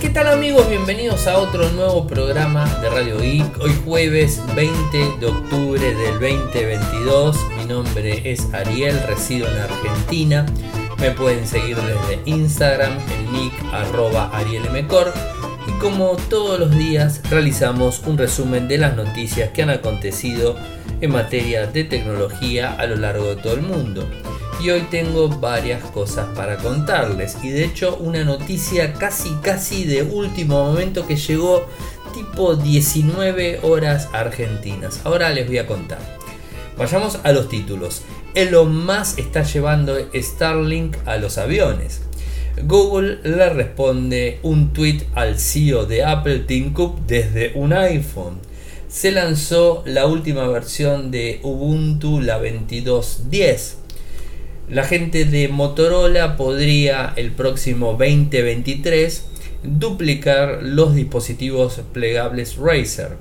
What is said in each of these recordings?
¿Qué tal amigos? Bienvenidos a otro nuevo programa de Radio Geek. Hoy jueves 20 de octubre del 2022. Mi nombre es Ariel, resido en Argentina. Me pueden seguir desde Instagram, el nick arroba arielmcor. Y como todos los días realizamos un resumen de las noticias que han acontecido en materia de tecnología a lo largo de todo el mundo y hoy tengo varias cosas para contarles y de hecho una noticia casi casi de último momento que llegó tipo 19 horas argentinas. Ahora les voy a contar. Vayamos a los títulos. Elon Musk está llevando Starlink a los aviones. Google le responde un tweet al CEO de Apple Tim Cook desde un iPhone. Se lanzó la última versión de Ubuntu, la 22.10 la gente de Motorola podría el próximo 2023 duplicar los dispositivos plegables Razer.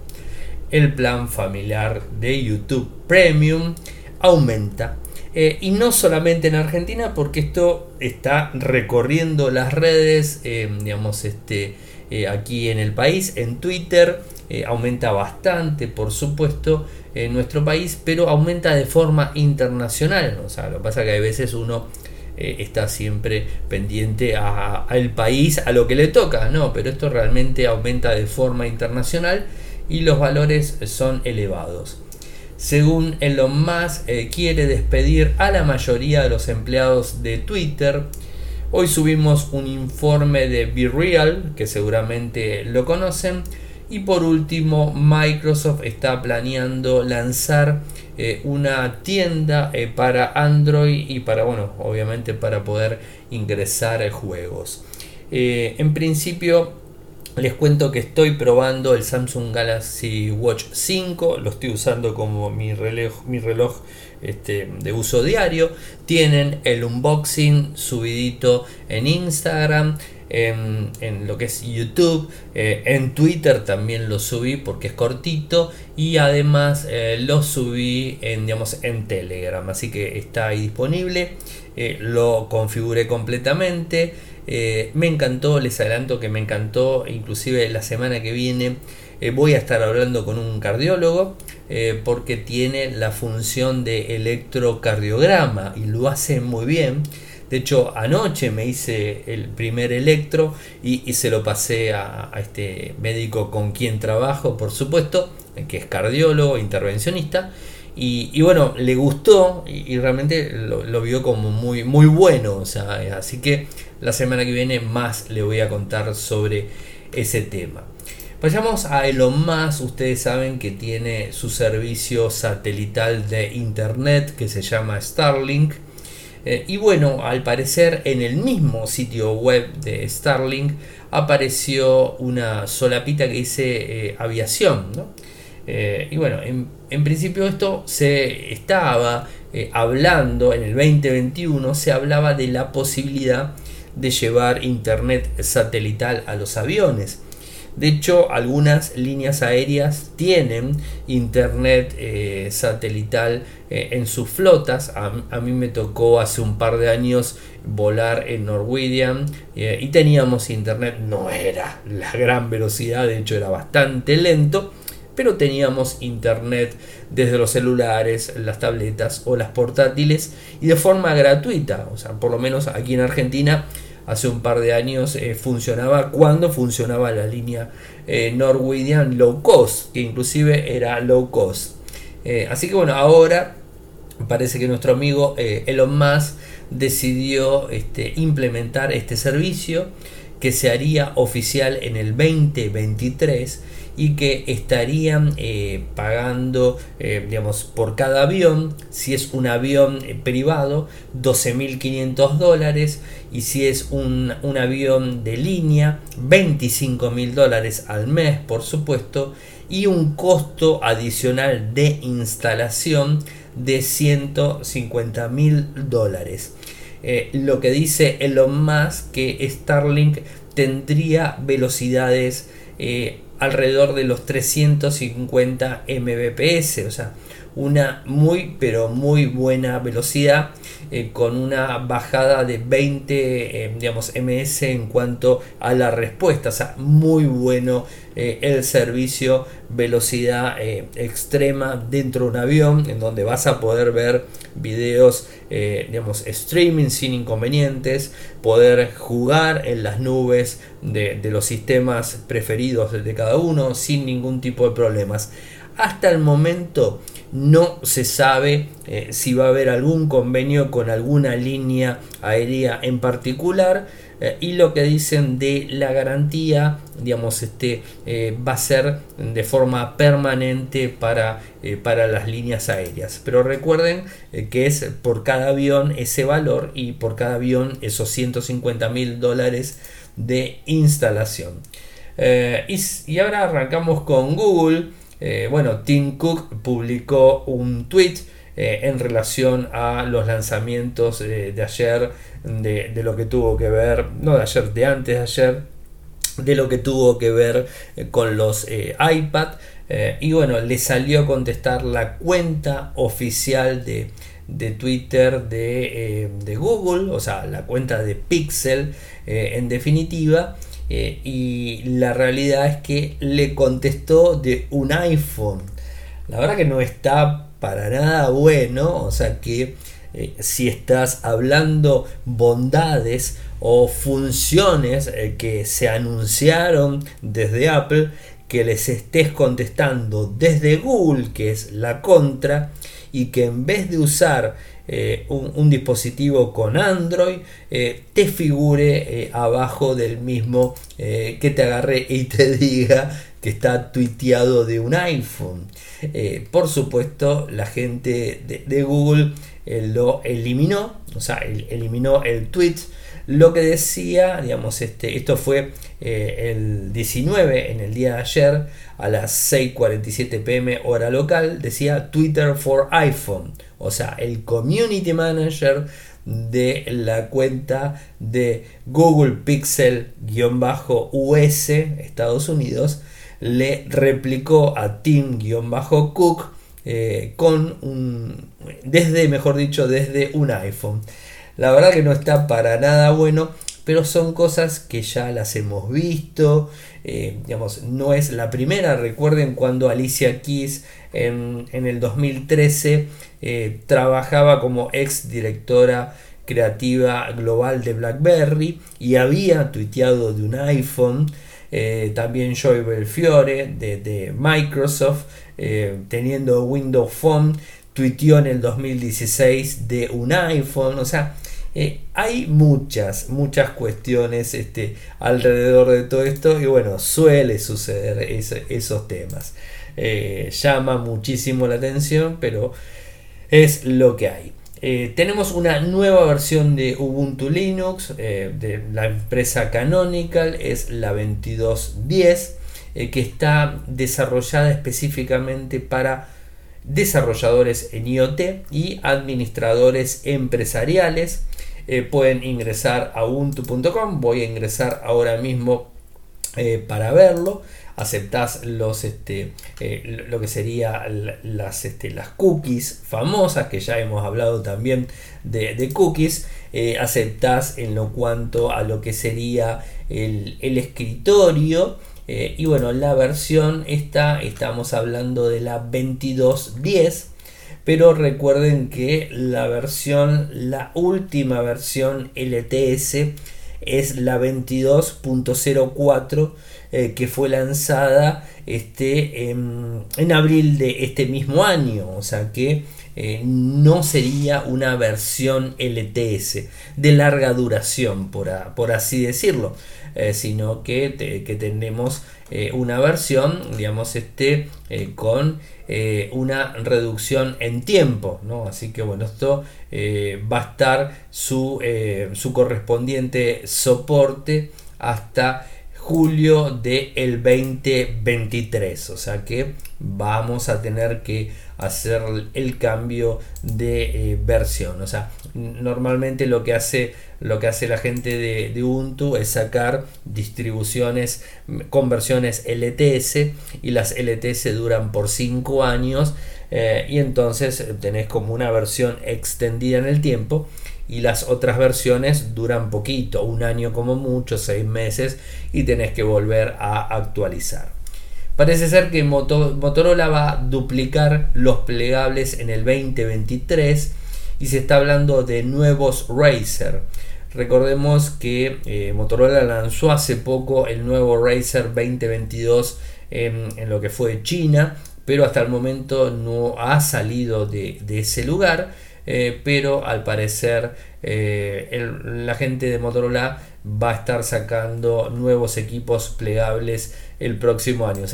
El plan familiar de YouTube Premium aumenta. Eh, y no solamente en Argentina, porque esto está recorriendo las redes, eh, digamos, este, eh, aquí en el país, en Twitter, aumenta bastante, por supuesto, en nuestro país, pero aumenta de forma internacional. O sea, lo que pasa es que a veces uno eh, está siempre pendiente al país, a lo que le toca, no, pero esto realmente aumenta de forma internacional y los valores son elevados. Según Elon Musk, eh, quiere despedir a la mayoría de los empleados de Twitter. Hoy subimos un informe de Be Real, que seguramente lo conocen, y por último, Microsoft está planeando lanzar eh, una tienda eh, para Android y para, bueno, obviamente para poder ingresar juegos. Eh, en principio, les cuento que estoy probando el Samsung Galaxy Watch 5, lo estoy usando como mi reloj, mi reloj este, de uso diario. Tienen el unboxing subidito en Instagram en, lo que es YouTube, eh, en Twitter también lo subí porque es cortito y además eh, lo subí en, digamos, en Telegram, así que está ahí disponible, eh, lo configuré completamente, me encantó, les adelanto que me encantó, inclusive la semana que viene voy a estar hablando con un cardiólogo porque tiene la función de electrocardiograma y lo hace muy bien. De hecho, anoche me hice el primer electro y, se lo pasé a, este médico con quien trabajo, por supuesto, que es cardiólogo, intervencionista. Y, bueno, le gustó y, realmente lo, vio como muy, muy bueno. O sea, así que la semana que viene más le voy a contar sobre ese tema. Vayamos a Elon Musk. Ustedes saben que tiene su servicio satelital de internet que se llama Starlink eh, y bueno, al parecer en el mismo sitio web de Starlink apareció una solapita que dice eh, aviación. Eh, y bueno, en, principio esto se estaba hablando en el 2021, se hablaba de la posibilidad de llevar internet satelital a los aviones. De hecho, algunas líneas aéreas tienen internet eh, satelital eh, en sus flotas. A, mí me tocó hace un par de años volar en Norwegian eh, y teníamos internet. No era la gran velocidad, de hecho era bastante lento. Pero teníamos internet desde los celulares, las tabletas o las portátiles y de forma gratuita. O sea, por lo menos aquí en Argentina hace un par de años eh, funcionaba cuando funcionaba la línea eh, Norwegian Low Cost, que inclusive era low cost. Eh, así que bueno, ahora parece que nuestro amigo Elon Musk decidió este, implementar este servicio que se haría oficial en el 2023 y que estarían eh, pagando eh, digamos por cada avión si es un avión eh, privado 12.500 dólares y si es un, un avión de línea 25.000 dólares al mes por supuesto y un costo adicional de instalación de 150.000 dólares. Lo que dice Elon Musk que Starlink tendría velocidades alrededor de los 350 mbps, o sea, una muy pero muy buena velocidad eh, con una bajada de 20 eh, digamos ms en cuanto a la respuesta. O sea muy bueno eh, el servicio velocidad extrema dentro de un avión en donde vas a poder ver videos digamos streaming sin inconvenientes poder jugar en las nubes de, de los sistemas preferidos de cada uno sin ningún tipo de problemas. Hasta el momento no se sabe eh, si va a haber algún convenio con alguna línea aérea en particular eh, y lo que dicen de la garantía digamos este eh, va a ser de forma permanente para, para las líneas aéreas. Pero recuerden que es por cada avión ese valor y por cada avión esos 150 mil dólares de instalación. Y, y ahora arrancamos con Google eh, bueno, Tim Cook publicó un tweet eh, en relación a los lanzamientos de ayer, de, lo que tuvo que ver, no de ayer, de antes de ayer, de lo que tuvo que ver eh, con los iPad. y bueno, le salió a contestar la cuenta oficial de, Twitter de, de, Google, o sea, la cuenta de Pixel en definitiva. Eh, y la realidad es que le contestó de un iPhone. La verdad que no está para nada bueno, o sea que eh, si estás hablando bondades o funciones eh, que se anunciaron desde Apple, que les estés contestando desde Google, que es la contra, y que en vez de usar eh, un, dispositivo con Android eh, te figure eh, abajo del mismo que te agarre y te diga que está tuiteado de un iPhone. por supuesto, la gente de, Google lo eliminó, o sea, eliminó el tweet. Lo que decía, digamos, este, esto fue el 19 en el día de ayer a las 6:47 pm hora local, decía Twitter for iPhone o sea, el community manager de la cuenta de Google Pixel-US Estados Unidos le replicó a Tim-Cook eh, con un desde mejor dicho desde un iPhone la verdad que no está para nada bueno pero son cosas que ya las hemos visto eh, digamos no es la primera recuerden cuando Alicia Keys en, en el 2013 eh, trabajaba como ex directora creativa global de BlackBerry y había tuiteado de un iPhone. Eh, también Joy Belfiore de, de Microsoft, teniendo Windows Phone, tuiteó en el 2016 de un iPhone. O sea, hay muchas, muchas cuestiones este, alrededor de todo esto y bueno, suele suceder esos temas. llama muchísimo la atención, pero es lo que hay. Eh, tenemos una nueva versión de Ubuntu Linux eh, de la empresa Canonical, es la 2210, eh, que está desarrollada específicamente para desarrolladores en IoT y administradores empresariales. pueden ingresar a ubuntu.com, voy a ingresar ahora mismo para verlo aceptás los, este, eh, lo que sería las, este, las cookies famosas, que ya hemos hablado también de, cookies, eh, aceptás en lo cuanto a lo que sería el, escritorio. Eh, y bueno, la versión esta, estamos hablando de la 2210. Pero recuerden que la versión, la última versión LTS es la 22.04 eh, que fue lanzada este, en, abril de este mismo año, o sea que eh, no sería una versión LTS de larga duración, por, así decirlo, eh, sino que, que tenemos una versión, digamos, este, con una reducción en tiempo, ¿no? Así que bueno, esto va a estar su, su correspondiente soporte hasta julio del 2023. O sea que vamos a tener que hacer el cambio de eh, versión. O sea, normalmente lo que hace, lo que hace la gente de, Ubuntu es sacar distribuciones con versiones LTS y las LTS duran por 5 años eh, y entonces tenés como una versión extendida en el tiempo y las otras versiones duran poquito, un año como mucho, seis meses y tenés que volver a actualizar. Parece ser que Motorola va a duplicar los plegables en el 2023 y se está hablando de nuevos Razer. Recordemos que eh, Motorola lanzó hace poco el nuevo Razer 2022 en, lo que fue China, pero hasta el momento no ha salido de ese lugar eh, pero al parecer eh, la gente de Motorola va a estar sacando nuevos equipos plegables el próximo año.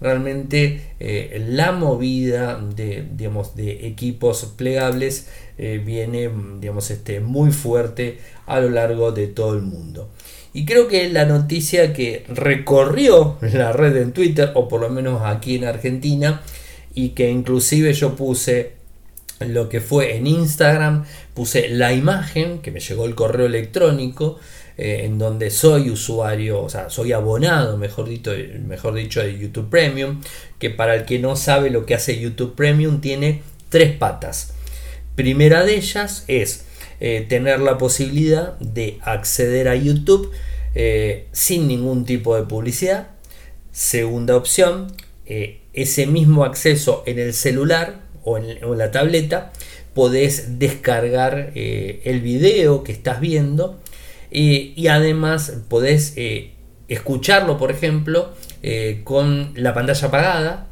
Realmente eh, la movida de, digamos, de equipos plegables viene digamos, este, muy fuerte a lo largo de todo el mundo. Y creo que la noticia que recorrió la red en Twitter, o por lo menos aquí en Argentina, y que inclusive yo puse lo que fue en Instagram, puse la imagen que me llegó el correo electrónico eh, en donde soy usuario, o sea, soy abonado, mejor dicho, mejor dicho, de YouTube Premium, que para el que no sabe lo que hace YouTube Premium tiene tres patas. Primera de ellas es eh, tener la posibilidad de acceder a YouTube eh, sin ningún tipo de publicidad. Segunda opción, ese mismo acceso en el celular o en, la tableta podés descargar el video que estás viendo eh, y además podés eh, escucharlo por ejemplo con la pantalla apagada.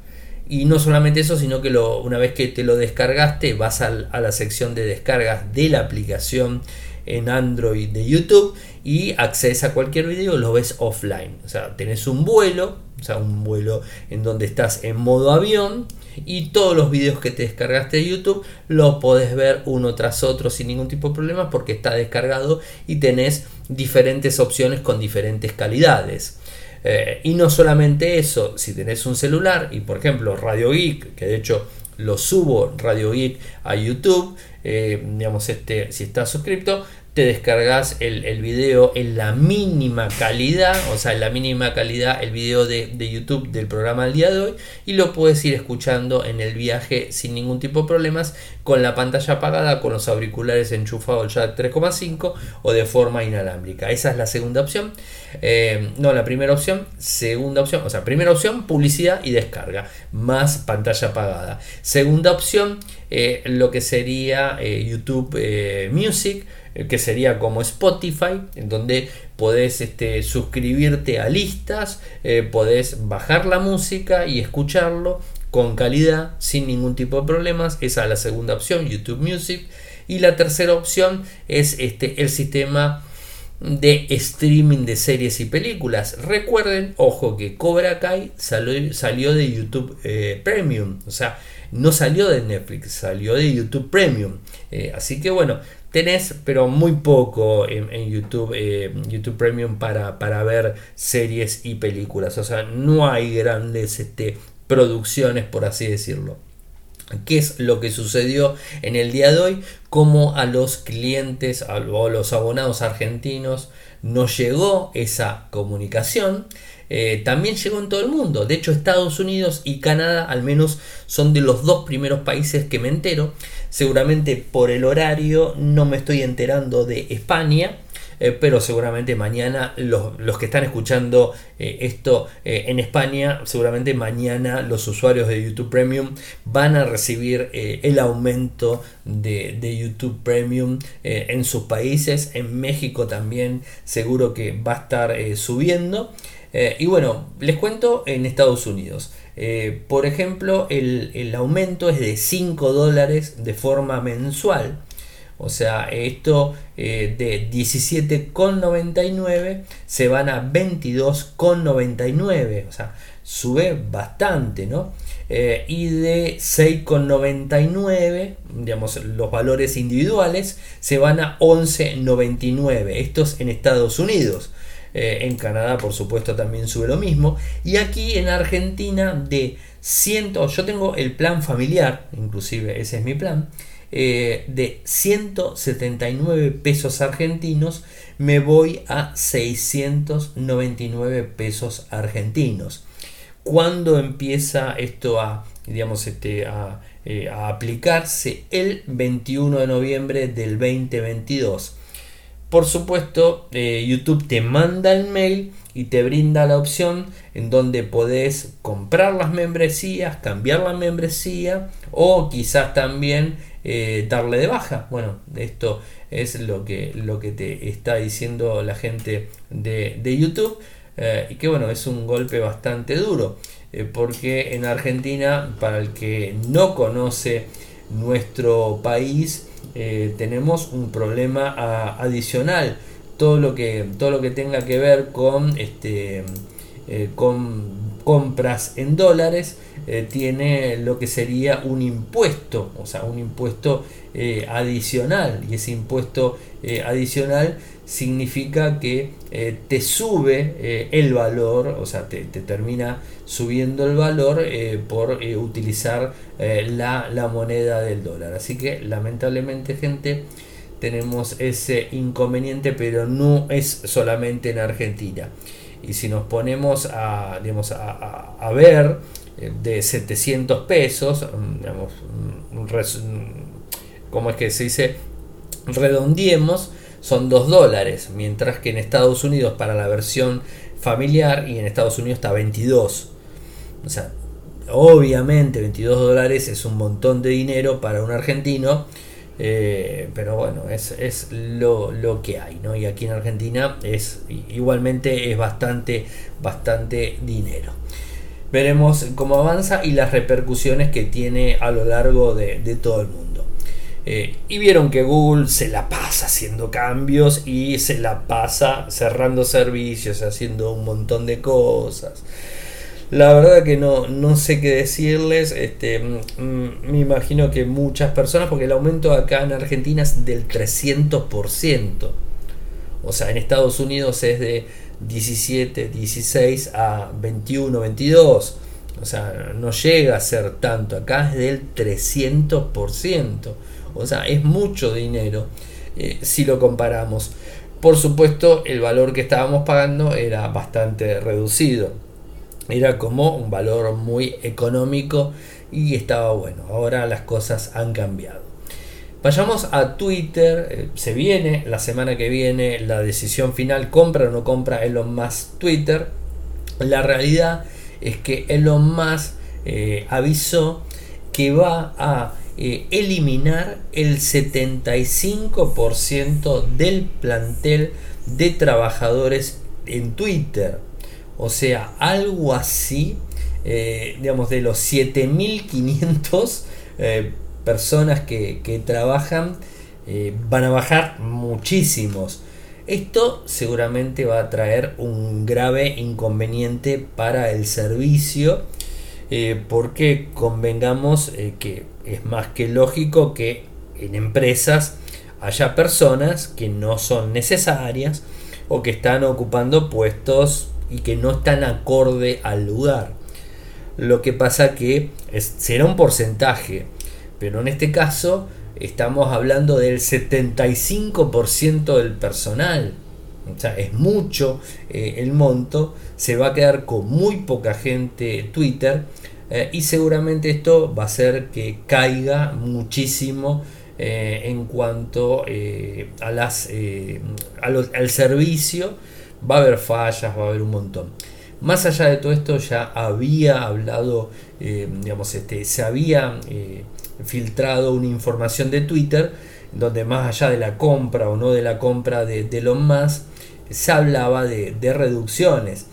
Y no solamente eso sino que lo, una vez que te lo descargaste vas a la sección de descargas de la aplicación en Android de YouTube y accedes a cualquier video lo ves offline. O sea tenés un vuelo o sea un vuelo en donde estás en modo avión y todos los vídeos que te descargaste de YouTube los podés ver uno tras otro sin ningún tipo de problema porque está descargado y tenés diferentes opciones con diferentes calidades. Eh, y no solamente eso, si tenés un celular y por ejemplo Radio Geek, que de hecho lo subo Radio Geek a YouTube, eh, digamos este, si estás suscrito, te descargas el, el, video en la mínima calidad, o sea, en la mínima calidad el video de, YouTube del programa del día de hoy y lo puedes ir escuchando en el viaje sin ningún tipo de problemas con la pantalla apagada, con los auriculares enchufados ya 3,5 o de forma inalámbrica. Esa es la segunda opción. Eh, no, la primera opción, segunda opción, o sea, primera opción, publicidad y descarga, más pantalla apagada. Segunda opción, eh, lo que sería eh, YouTube Music que sería como Spotify, en donde podés este, suscribirte a listas, eh, podés bajar la música y escucharlo con calidad, sin ningún tipo de problemas. Esa es la segunda opción, YouTube Music. Y la tercera opción es este, el sistema de streaming de series y películas. Recuerden, ojo, que Cobra Kai salió, salió de YouTube eh, Premium. O sea, no salió de Netflix, salió de YouTube Premium. Eh, así que bueno, tenés, pero muy poco en, YouTube, eh, YouTube Premium para, para, ver series y películas. O sea, no hay grandes este, producciones, por así decirlo. ¿Qué es lo que sucedió en el día de hoy? Como a los clientes a los abonados argentinos nos llegó esa comunicación. Eh, también llegó en todo el mundo. De hecho, Estados Unidos y Canadá al menos son de los dos primeros países que me entero. Seguramente por el horario no me estoy enterando de España. Eh, pero seguramente mañana los, que están escuchando eh, esto en España, seguramente mañana los usuarios de YouTube Premium van a recibir el aumento de, de YouTube Premium en sus países. En México también seguro que va a estar subiendo. Eh, y bueno, les cuento en Estados Unidos. Eh, por ejemplo, el, aumento es de 5 dólares de forma mensual. O sea, esto eh, de 17,99 se van a 22,99. O sea, sube bastante, ¿no? y de 6,99, digamos, los valores individuales se van a 11,99. Estos en Estados Unidos. En Canadá, por supuesto, también sube lo mismo. Y aquí en Argentina, de 100, yo tengo el plan familiar, inclusive ese es mi plan. de 179 pesos argentinos me voy a 699 pesos argentinos. ¿Cuándo empieza esto a, digamos, este, a, eh, aplicarse? El 21 de noviembre del 2022. Por supuesto, eh, YouTube te manda el mail y te brinda la opción en donde podés comprar las membresías, cambiar la membresía o quizás también eh, darle de baja. Bueno, esto es lo que, lo que te está diciendo la gente de, YouTube. Eh, y que bueno, es un golpe bastante duro. Porque en Argentina, para el que no conoce nuestro país, tenemos un problema adicional. Todo lo que, todo lo que tenga que ver con este con compras en dólares eh, tiene lo que sería un impuesto, o sea, un impuesto eh, adicional. Y ese impuesto eh, adicional significa que te sube el valor, o sea, te, termina subiendo el valor por utilizar la, la moneda del dólar. Así que lamentablemente gente tenemos ese inconveniente, pero no es solamente en Argentina. Y si nos ponemos a, digamos, a, ver eh, de 700 pesos, mm, digamos, mm, mm, ¿cómo es que se dice? Redondiemos, son 2 dólares, mientras que en Estados Unidos para la versión familiar y en Estados Unidos está 22. O sea, obviamente 22 dólares es un montón de dinero para un argentino eh, pero bueno, es, lo, que hay, ¿no? Y aquí en Argentina es igualmente es bastante, bastante dinero. Veremos cómo avanza y las repercusiones que tiene a lo largo de, todo el mundo. Eh, y vieron que Google se la pasa haciendo cambios y se la pasa cerrando servicios, haciendo un montón de cosas. La verdad que no, no sé qué decirles. Este, mm, me imagino que muchas personas, porque el aumento acá en Argentina es del 300%. O sea, en Estados Unidos es de 17, 16 a 21, 22. O sea, no llega a ser tanto. Acá es del 300%. O sea, es mucho dinero eh, si lo comparamos. Por supuesto, el valor que estábamos pagando era bastante reducido era como un valor muy económico y estaba bueno. Ahora las cosas han cambiado. Vayamos a Twitter. Eh, se viene la semana que viene la decisión final, compra o no compra Elon Musk Twitter. La realidad es que Elon Musk eh, avisó que va a eh, eliminar el 75% del plantel de trabajadores en Twitter. O sea, algo así, eh, digamos, de los 7500 eh, personas que, trabajan, van a bajar muchísimos. Esto seguramente va a traer un grave inconveniente para el servicio, porque convengamos que es más que lógico que en empresas haya personas que no son necesarias o que están ocupando puestos y que no están acorde al lugar. Lo que pasa que será un porcentaje, pero en este caso estamos hablando del 75% del personal. O sea, es mucho eh, el monto, se va a quedar con muy poca gente Twitter eh, y seguramente esto va a hacer que caiga muchísimo eh, en cuanto a las, al servicio va a haber fallas, va a haber un montón. Más allá de todo esto, ya había hablado, digamos, este, se había filtrado una información de Twitter donde más allá de la compra o no de la compra de, de Elon Musk, se hablaba de, reducciones.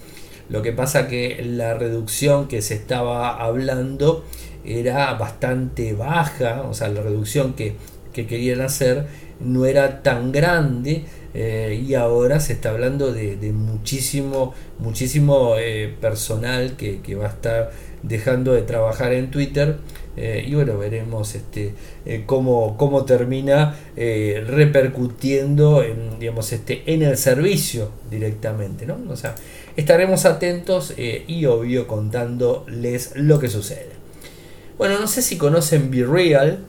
Lo que pasa que la reducción que se estaba hablando era bastante baja, o sea, la reducción que, que querían hacer no era tan grande eh, y ahora se está hablando de, muchísimo, muchísimo eh, personal que, va a estar dejando de trabajar en Twitter Eh, y bueno, veremos este, eh, cómo, cómo, termina eh, repercutiendo en, digamos, este, en el servicio directamente. ¿no? O sea, estaremos atentos y obvio contándoles lo que sucede. Bueno, no sé si conocen BeReal.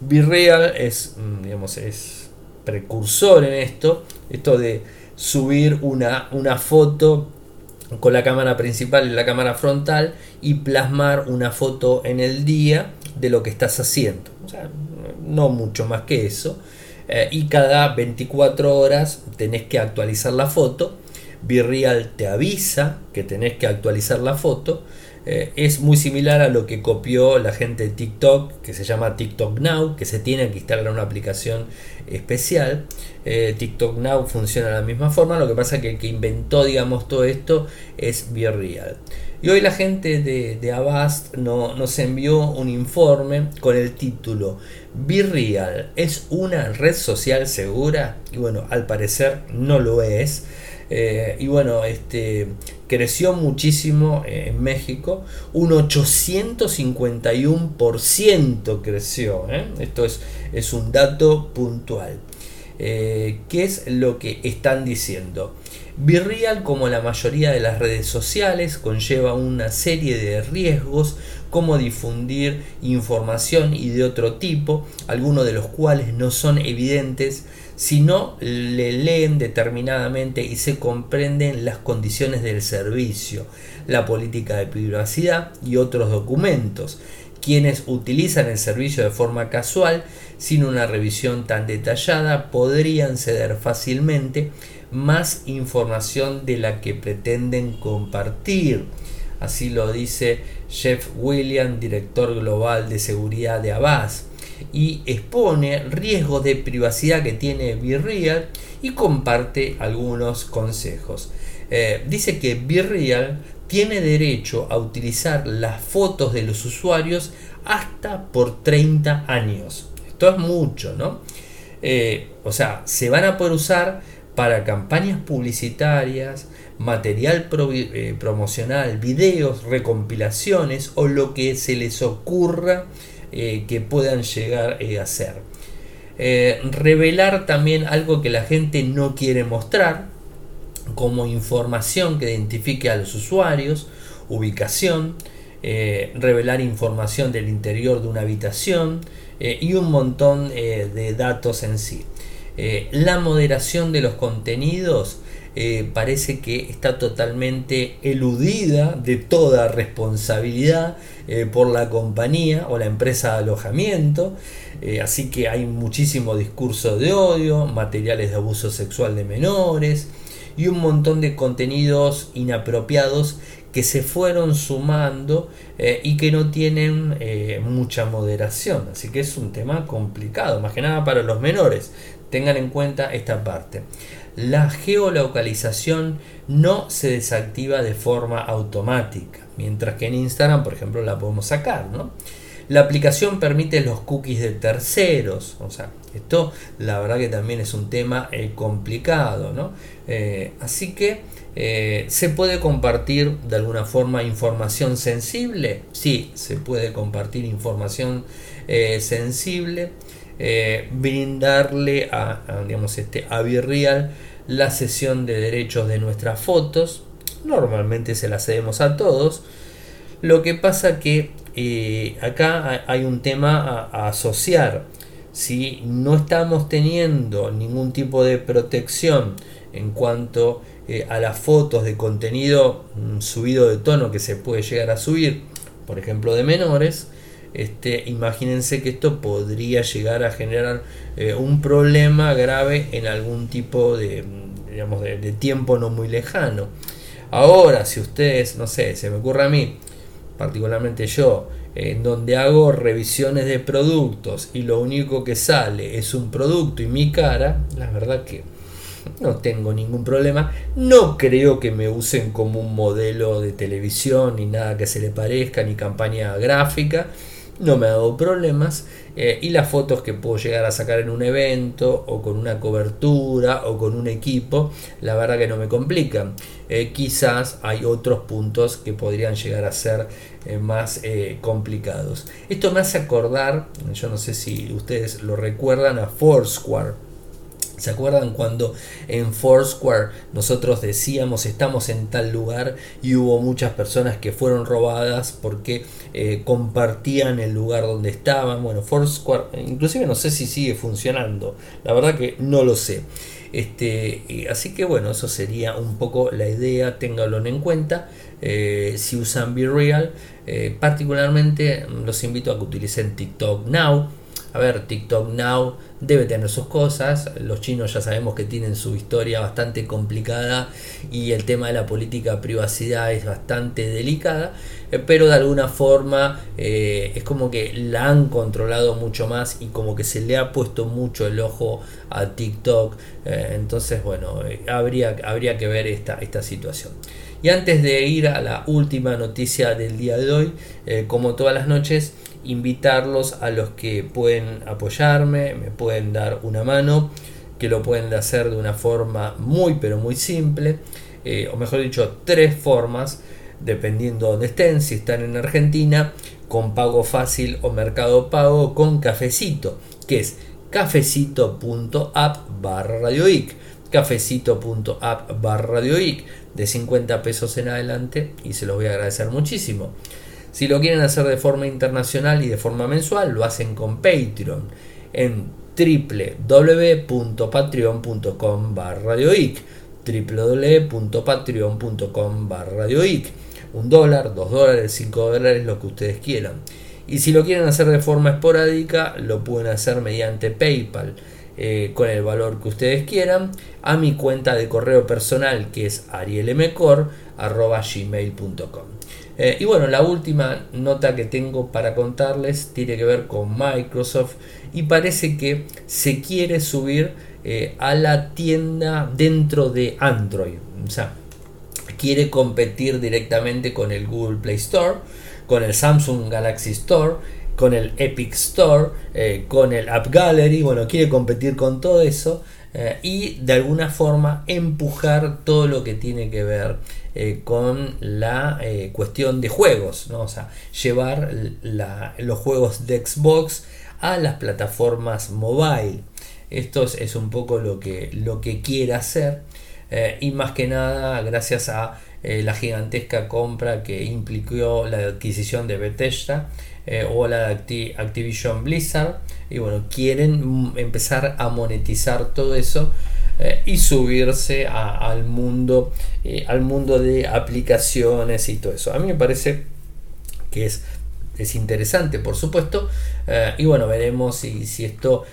BeReal es, mm, digamos, es precursor en esto. Esto de subir una, una foto con la cámara principal y la cámara frontal y plasmar una foto en el día de lo que estás haciendo. No mucho más que eso. Eh, y cada 24 horas tenés que actualizar la foto. Virreal te avisa que tenés que actualizar la foto. Eh, es muy similar a lo que copió la gente de TikTok, que se llama TikTok Now, que se tiene que instalar una aplicación especial. Eh, TikTok Now funciona de la misma forma, lo que pasa que el que inventó, digamos, todo esto es Virreal. Y hoy la gente de, de Avast no, nos envió un informe con el título Virreal es una red social segura y bueno, al parecer no lo es. Eh, y bueno, este creció muchísimo en México, un 851% creció. ¿eh? Esto es, es, un dato puntual. Eh, ¿Qué es lo que están diciendo? Virreal, como la mayoría de las redes sociales, conlleva una serie de riesgos como difundir información y de otro tipo, algunos de los cuales no son evidentes si no le leen determinadamente y se comprenden las condiciones del servicio, la política de privacidad y otros documentos. Quienes utilizan el servicio de forma casual, sin una revisión tan detallada, podrían ceder fácilmente más información de la que pretenden compartir. Así lo dice Jeff William, director global de seguridad de Abbas y expone riesgos de privacidad que tiene Virreal y comparte algunos consejos. Eh, dice que Virreal tiene derecho a utilizar las fotos de los usuarios hasta por 30 años. Esto es mucho, ¿no? Eh, o sea, se van a poder usar para campañas publicitarias, material eh, promocional, videos, recompilaciones o lo que se les ocurra eh, que puedan llegar eh, a ser. Eh, revelar también algo que la gente no quiere mostrar, como información que identifique a los usuarios, ubicación, revelar información del interior de una habitación y un montón de datos en sí. la moderación de los contenidos eh, parece que está totalmente eludida de toda responsabilidad eh, por la compañía o la empresa de alojamiento. Eh, así que hay muchísimo discurso de odio, materiales de abuso sexual de menores y un montón de contenidos inapropiados que se fueron sumando y que no tienen mucha moderación. Así que es un tema complicado, más que nada para los menores. Tengan en cuenta esta parte la geolocalización no se desactiva de forma automática, mientras que en Instagram, por ejemplo, la podemos sacar. La aplicación permite los cookies de terceros, o sea, esto la verdad que también es un tema eh, complicado, ¿no? Eh, así que eh, se puede compartir de alguna forma información sensible, sí, se puede compartir información sensible. Eh, brindarle a, digamos, este, a Virreal la sesión de derechos de nuestras fotos. Normalmente se las cedemos a todos. Lo que pasa que eh, acá hay un tema a, asociar. Si no estamos teniendo ningún tipo de protección en cuanto eh, a las fotos de contenido mm, subido de tono que se puede llegar a subir, por ejemplo de menores, este, imagínense que esto podría llegar a generar eh, un problema grave en algún tipo de, digamos, de, tiempo no muy lejano. Ahora, si ustedes, no sé, se me ocurre a mí, particularmente yo, en donde hago revisiones de productos y lo único que sale es un producto y mi cara, la verdad que no tengo ningún problema. No creo que me usen como un modelo de televisión ni nada que se le parezca, ni campaña gráfica no me ha dado problemas eh, y las fotos que puedo llegar a sacar en un evento o con una cobertura o con un equipo, la verdad que no me complican. Eh, quizás hay otros puntos que podrían llegar a ser eh, más complicados. Esto me hace acordar, yo no sé si ustedes lo recuerdan, a Foursquare. ¿Se acuerdan cuando en Foursquare nosotros decíamos estamos en tal lugar y hubo muchas personas que fueron robadas porque eh, compartían el lugar donde estaban? Bueno, Foursquare, inclusive no sé si sigue funcionando, la verdad que no lo sé. Este, así que bueno, eso sería un poco la idea, ténganlo en cuenta. Eh, si usan Be Real, eh, particularmente los invito a que utilicen TikTok Now a ver, TikTok Now debe tener sus cosas, los chinos ya sabemos que tienen su historia bastante complicada y el tema de la política privacidad es bastante delicada, eh, pero de alguna forma eh, es como que la han controlado mucho más y como que se le ha puesto mucho el ojo a TikTok, eh, entonces bueno, habría, habría que ver esta, esta situación. Y antes de ir a la última noticia del día de hoy, como todas las noches, invitarlos a los que pueden apoyarme, me pueden dar una mano, que lo pueden hacer de una forma muy pero muy simple, eh, o mejor dicho, tres formas, dependiendo de donde estén, si están en Argentina, con pago fácil o mercado pago, con cafecito, que es cafecito.app barra cafecito.app barra radioic, de 50 pesos en adelante, y se los voy a agradecer muchísimo. Si lo quieren hacer de forma internacional y de forma mensual, lo hacen con Patreon en www.patreon.com radioic www.patreon.com radioic un dólar, dos dólares, cinco dólares, lo que ustedes quieran. Y si lo quieren hacer de forma esporádica, lo pueden hacer mediante PayPal. Eh, con el valor que ustedes quieran a mi cuenta de correo personal que es arielmcor.gmail.com eh, y bueno, la última nota que tengo para contarles tiene que ver con Microsoft y parece que se quiere subir eh, a la tienda dentro de Android. O sea, quiere competir directamente con el Google Play Store, con el Samsung Galaxy Store, con el Epic Store, eh, con el App Gallery. Bueno, quiere competir con todo eso y de alguna forma empujar todo lo que tiene que ver eh, con la eh, cuestión de juegos, ¿no? o sea, llevar los juegos de Xbox a las plataformas mobile. Esto es, un poco lo que, lo que quiere hacer eh, y más que nada gracias a la gigantesca compra que implicó la adquisición de Bethesda o la de Activision Blizzard y bueno, quieren empezar a monetizar todo eso eh, y subirse al mundo eh, al mundo de aplicaciones y todo eso. A mí me parece que es es interesante por supuesto. Eh, y bueno veremos si, si esto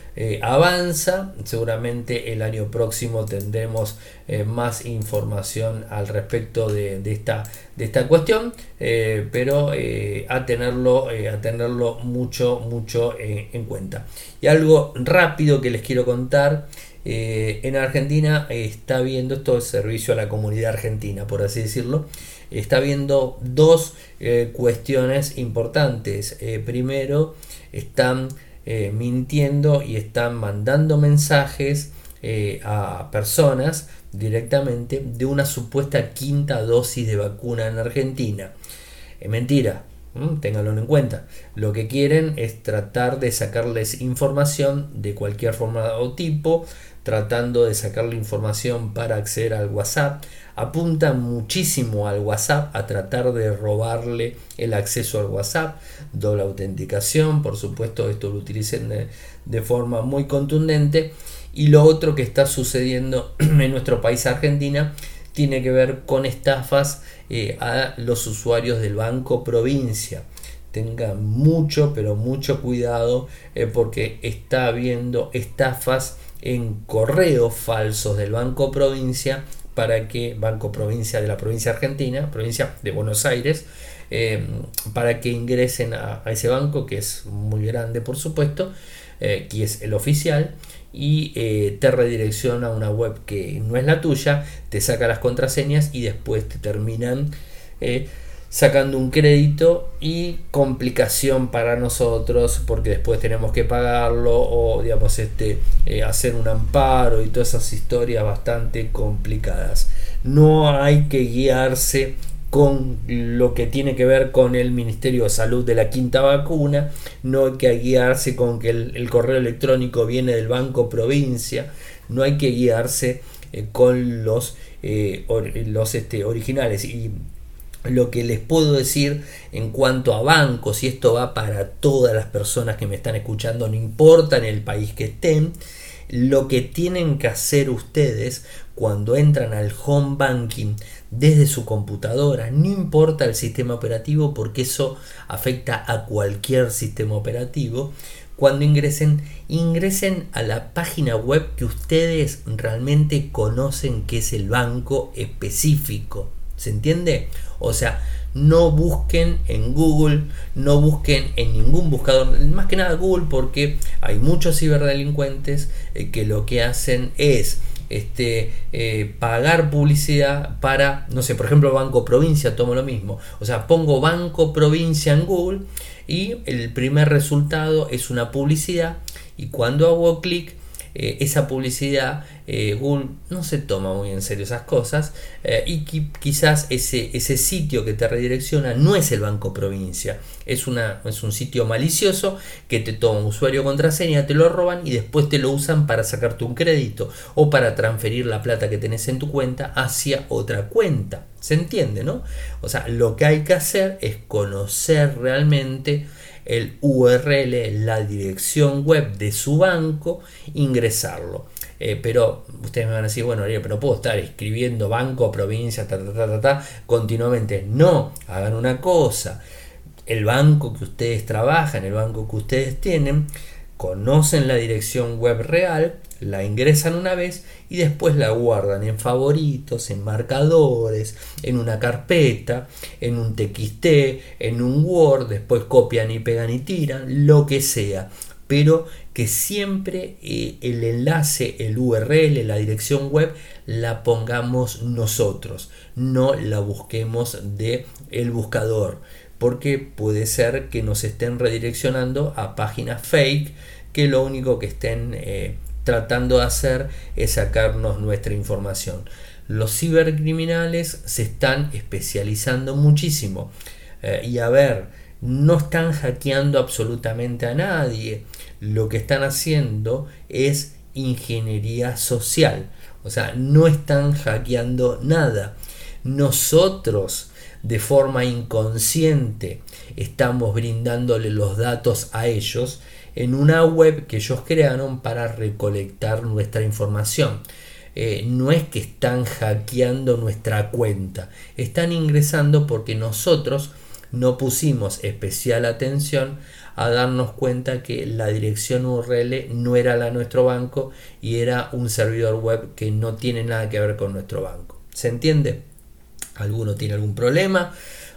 avanza. Seguramente el año próximo tendremos más información al respecto de, esta de esta cuestión. Pero a tenerlo a tenerlo mucho mucho en cuenta. Y algo rápido que les quiero contar eh, en Argentina está viendo esto el servicio a la comunidad argentina, por así decirlo. Está viendo dos eh, cuestiones importantes. Eh, primero, están mintiendo y están mandando mensajes a personas directamente de una supuesta quinta dosis de vacuna en Argentina. Es mentira, Ténganlo en cuenta. Lo que quieren es tratar de sacarles información de cualquier forma o tipo, tratando de sacarle información para acceder al WhatsApp. Apuntan muchísimo al WhatsApp a tratar de robarle el acceso al WhatsApp. Doble autenticación, por supuesto, esto lo utilicen de, forma muy contundente. Y lo otro que está sucediendo en nuestro país, Argentina, tiene que ver con estafas eh, a los usuarios del Banco Provincia tengan mucho pero mucho cuidado eh, porque está habiendo estafas en correos falsos del Banco Provincia para que Banco Provincia de la provincia argentina, provincia de Buenos Aires, eh, para que ingresen a, ese banco que es muy grande por supuesto, eh, que es el oficial y eh, te redirecciona a una web que no es la tuya, te saca las contraseñas y después te terminan sacando un crédito y complicación para nosotros porque después tenemos que pagarlo o digamos este eh, hacer un amparo y todas esas historias bastante complicadas no hay que guiarse con lo que tiene que ver con el Ministerio de Salud de la quinta vacuna, no hay que guiarse con que el, correo electrónico viene del Banco Provincia, no hay que guiarse eh, con los, eh, los este, originales. Y lo que les puedo decir en cuanto a bancos, y esto va para todas las personas que me están escuchando, no importa en el país que estén, lo que tienen que hacer ustedes cuando entran al home banking desde su computadora, no importa el sistema operativo porque eso afecta a cualquier sistema operativo, cuando ingresen, ingresen a la página web que ustedes realmente conocen que es el banco específico. ¿Se entiende? O sea, no busquen en Google, no busquen en ningún buscador, más que nada Google porque hay muchos ciberdelincuentes eh, que lo que hacen es este, eh, pagar publicidad para, no sé, por ejemplo, Banco Provincia, tomo lo mismo. O sea, pongo Banco Provincia en Google y el primer resultado es una publicidad y cuando hago clic eh, esa publicidad, eh, Google no se toma muy en serio esas cosas eh, y quizás ese, ese sitio que te redirecciona no es el Banco Provincia, es, una, es un sitio malicioso que te toma usuario contraseña, te lo roban y después te lo usan para sacarte un crédito o para transferir la plata que tenés en tu cuenta hacia otra cuenta. ¿Se entiende, no? O sea, lo que hay que hacer es conocer realmente el URL, la dirección web de su banco, ingresarlo. Eh, pero ustedes me van a decir, bueno, pero puedo estar escribiendo banco, provincia, ta, ta, ta, ta, continuamente. No, hagan una cosa. El banco que ustedes trabajan, el banco que ustedes tienen, conocen la dirección web real, la ingresan una vez y después la guardan en favoritos, en marcadores, en una carpeta, en un TXT, en un Word, después copian y pegan y tiran, lo que sea. Pero que siempre eh, el enlace, el URL, la dirección web, la pongamos nosotros, no la busquemos de el buscador, porque puede ser que nos estén redireccionando a páginas fake que lo único que estén eh, tratando de hacer es sacarnos nuestra información. Los cibercriminales se están especializando muchísimo. Eh, y a ver, no están hackeando absolutamente a nadie. Lo que están haciendo es ingeniería social. O sea, no están hackeando nada. Nosotros de forma inconsciente estamos brindándole los datos a ellos en una web que ellos crearon para recolectar nuestra información. Eh, no es que están hackeando nuestra cuenta, están ingresando porque nosotros no pusimos especial atención a darnos cuenta que la dirección URL no era la de nuestro banco y era un servidor web que no tiene nada que ver con nuestro banco. ¿Se entiende? ¿Alguno tiene algún problema?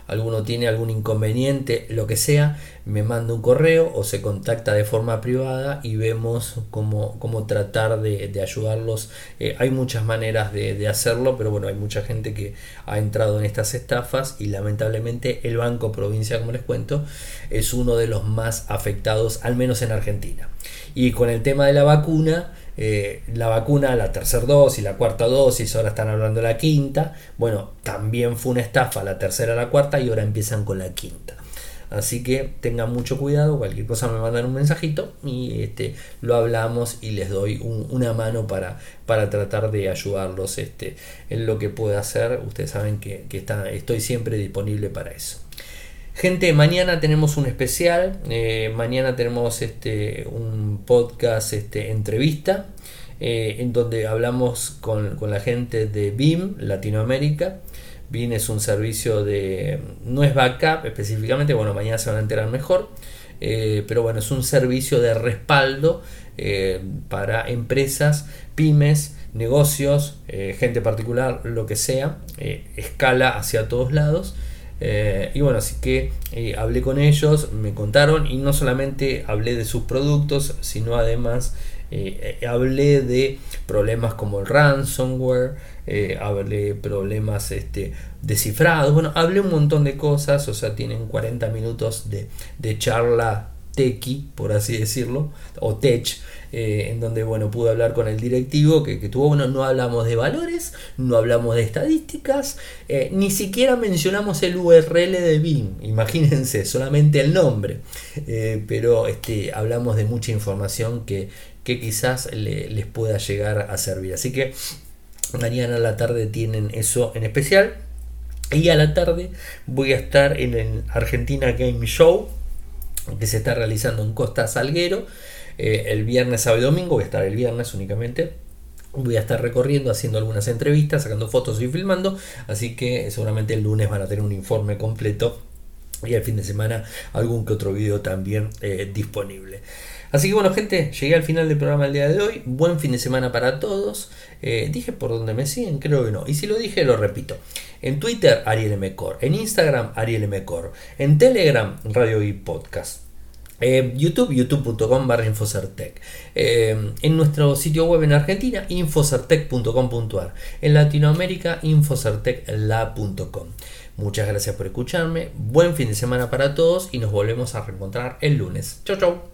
Alguno tiene algún inconveniente, lo que sea, me manda un correo o se contacta de forma privada y vemos cómo, cómo tratar de, ayudarlos. Eh, hay muchas maneras de, hacerlo, pero bueno, hay mucha gente que ha entrado en estas estafas y lamentablemente el Banco Provincia, como les cuento, es uno de los más afectados, al menos en Argentina. Y con el tema de la vacuna, eh, la vacuna, la tercera dosis, la cuarta dosis, ahora están hablando de la quinta. Bueno, también fue una estafa la tercera, la cuarta y ahora empiezan con la quinta. Así que tengan mucho cuidado, cualquier cosa me mandan un mensajito y este, lo hablamos y les doy una mano para, para tratar de ayudarlos este, en lo que pueda hacer. Ustedes saben que, está, estoy siempre disponible para eso. Gente, mañana tenemos un especial, eh, mañana tenemos este, un podcast este, entrevista eh, en donde hablamos con, la gente de BIM Latinoamérica. BIM es un servicio de, no es backup específicamente, bueno, mañana se van a enterar mejor, eh, pero bueno, es un servicio de respaldo para empresas, pymes, negocios, gente particular, lo que sea, escala hacia todos lados eh, y bueno, así que eh, hablé con ellos, me contaron y no solamente hablé de sus productos, sino además Eh, hablé de problemas como el ransomware, hablé problemas este, descifrados, bueno, hablé un montón de cosas, o sea, tienen 40 minutos de, de charla tequi, por así decirlo, o tech, eh, en donde bueno, pude hablar con el directivo que, tuvo, bueno, no hablamos de valores, no hablamos de estadísticas, eh, ni siquiera mencionamos el URL de BIM, imagínense, solamente el nombre, eh, pero este, hablamos de mucha información que, que quizás les pueda llegar a servir. Así que mañana a la tarde tienen eso en especial. Y a la tarde voy a estar en el Argentina Game Show que se está realizando en Costa Salguero. Eh, el viernes, sábado y domingo, voy a estar el viernes únicamente. Voy a estar recorriendo, haciendo algunas entrevistas, sacando fotos y filmando. Así que seguramente el lunes van a tener un informe completo. Y el fin de semana algún que otro video también eh, disponible. Así que bueno gente, llegué al final del programa el día de hoy. Buen fin de semana para todos. Eh, dije por dónde me siguen, creo que no. Y si lo dije, lo repito. En Twitter, Ariel Mcor. En Instagram, Ariel Mcor. En Telegram, Radio y Podcast. Eh, YouTube, youtube.com barra Infocertec. Eh, en nuestro sitio web en Argentina, infocertec.com.ar. En Latinoamérica, infocertecla.com. Muchas gracias por escucharme. Buen fin de semana para todos y nos volvemos a reencontrar el lunes. Chau, chau.